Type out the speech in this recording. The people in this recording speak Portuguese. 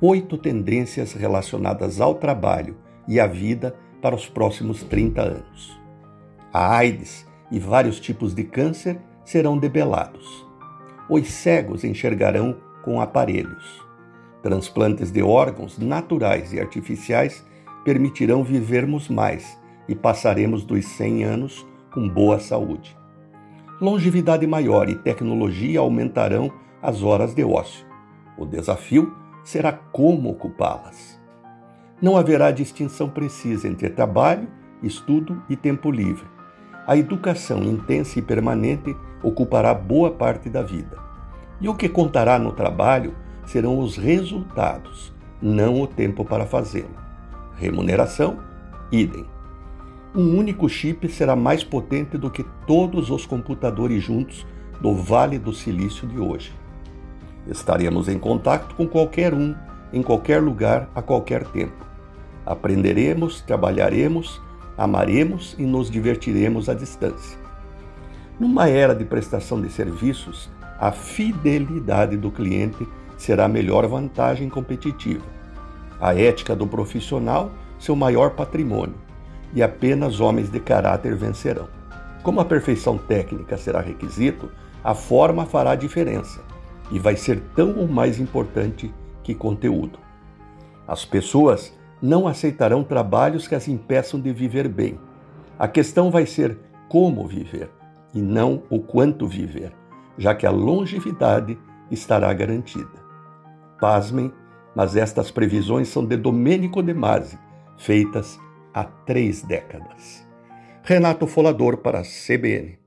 oito tendências relacionadas ao trabalho e à vida para os próximos 30 anos. A AIDS e vários tipos de câncer serão debelados. Os cegos enxergarão com aparelhos. Transplantes de órgãos naturais e artificiais permitirão vivermos mais e passaremos dos 100 anos com boa saúde. Longevidade maior e tecnologia aumentarão as horas de ócio. O desafio será como ocupá-las. Não haverá distinção precisa entre trabalho, estudo e tempo livre. A educação intensa e permanente ocupará boa parte da vida. E o que contará no trabalho serão os resultados, não o tempo para fazê-lo. Remuneração, idem. Um único chip será mais potente do que todos os computadores juntos do Vale do Silício de hoje. Estaremos em contato com qualquer um, em qualquer lugar, a qualquer tempo. Aprenderemos, trabalharemos, amaremos e nos divertiremos à distância. Numa era de prestação de serviços, a fidelidade do cliente será a melhor vantagem competitiva. A ética do profissional, seu maior patrimônio, e apenas homens de caráter vencerão. Como a perfeição técnica será requisito, a forma fará diferença e vai ser tão ou mais importante que conteúdo. As pessoas não aceitarão trabalhos que as impeçam de viver bem. A questão vai ser como viver e não o quanto viver, já que a longevidade estará garantida. Pasmem, mas estas previsões são de Domênico de Masi, feitas há três décadas. Renato Folador para a CBN.